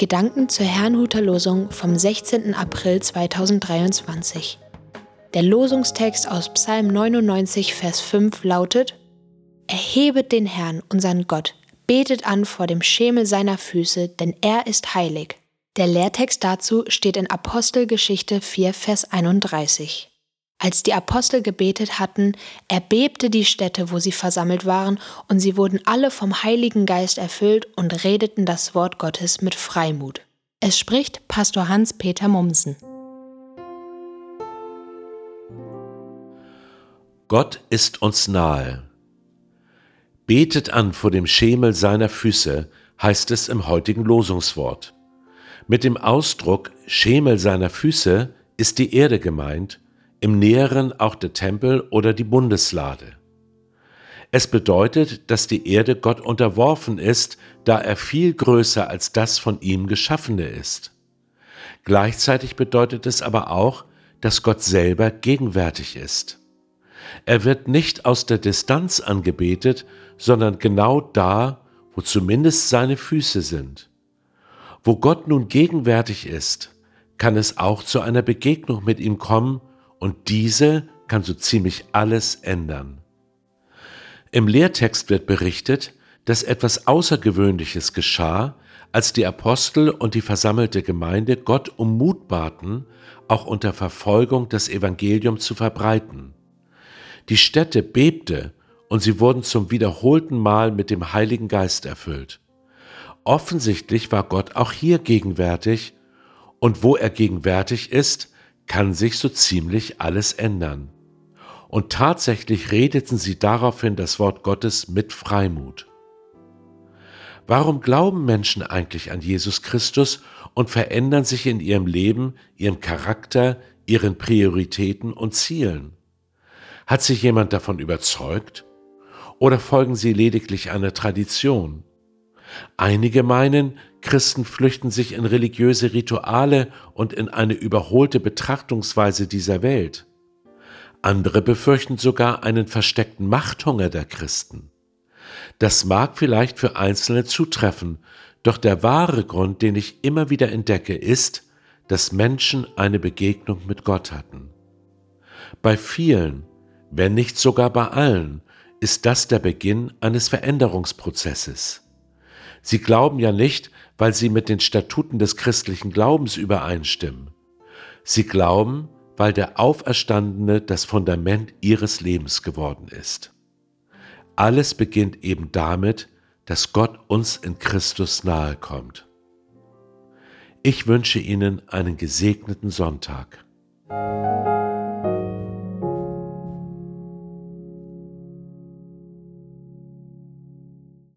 Gedanken zur Herrnhuter Losung vom 16. April 2023. Der Losungstext aus Psalm 99, Vers 5 lautet: Erhebet den Herrn, unseren Gott, betet an vor dem Schemel seiner Füße, denn er ist heilig. Der Lehrtext dazu steht in Apostelgeschichte 4, Vers 31. Als die Apostel gebetet hatten, erbebte die Stätte, wo sie versammelt waren, und sie wurden alle vom Heiligen Geist erfüllt und redeten das Wort Gottes mit Freimut. Es spricht Pastor Hans-Peter Mumsen. Gott ist uns nahe. Betet an vor dem Schemel seiner Füße, heißt es im heutigen Losungswort. Mit dem Ausdruck Schemel seiner Füße ist die Erde gemeint, im Näheren auch der Tempel oder die Bundeslade. Es bedeutet, dass die Erde Gott unterworfen ist, da er viel größer als das von ihm geschaffene ist. Gleichzeitig bedeutet es aber auch, dass Gott selber gegenwärtig ist. Er wird nicht aus der Distanz angebetet, sondern genau da, wo zumindest seine Füße sind. Wo Gott nun gegenwärtig ist, kann es auch zu einer Begegnung mit ihm kommen, und diese kann so ziemlich alles ändern. Im Lehrtext wird berichtet, dass etwas Außergewöhnliches geschah, als die Apostel und die versammelte Gemeinde Gott um Mut baten, auch unter Verfolgung das Evangelium zu verbreiten. Die Städte bebte und sie wurden zum wiederholten Mal mit dem Heiligen Geist erfüllt. Offensichtlich war Gott auch hier gegenwärtig, und wo er gegenwärtig ist, kann sich so ziemlich alles ändern. Und tatsächlich redeten sie daraufhin das Wort Gottes mit Freimut. Warum glauben Menschen eigentlich an Jesus Christus und verändern sich in ihrem Leben, ihrem Charakter, ihren Prioritäten und Zielen? Hat sich jemand davon überzeugt? Oder folgen sie lediglich einer Tradition? Einige meinen, Christen flüchten sich in religiöse Rituale und in eine überholte Betrachtungsweise dieser Welt. Andere befürchten sogar einen versteckten Machthunger der Christen. Das mag vielleicht für Einzelne zutreffen, doch der wahre Grund, den ich immer wieder entdecke, ist, dass Menschen eine Begegnung mit Gott hatten. Bei vielen, wenn nicht sogar bei allen, ist das der Beginn eines Veränderungsprozesses. Sie glauben ja nicht, weil sie mit den Statuten des christlichen Glaubens übereinstimmen. Sie glauben, weil der Auferstandene das Fundament ihres Lebens geworden ist. Alles beginnt eben damit, dass Gott uns in Christus nahe kommt. Ich wünsche Ihnen einen gesegneten Sonntag.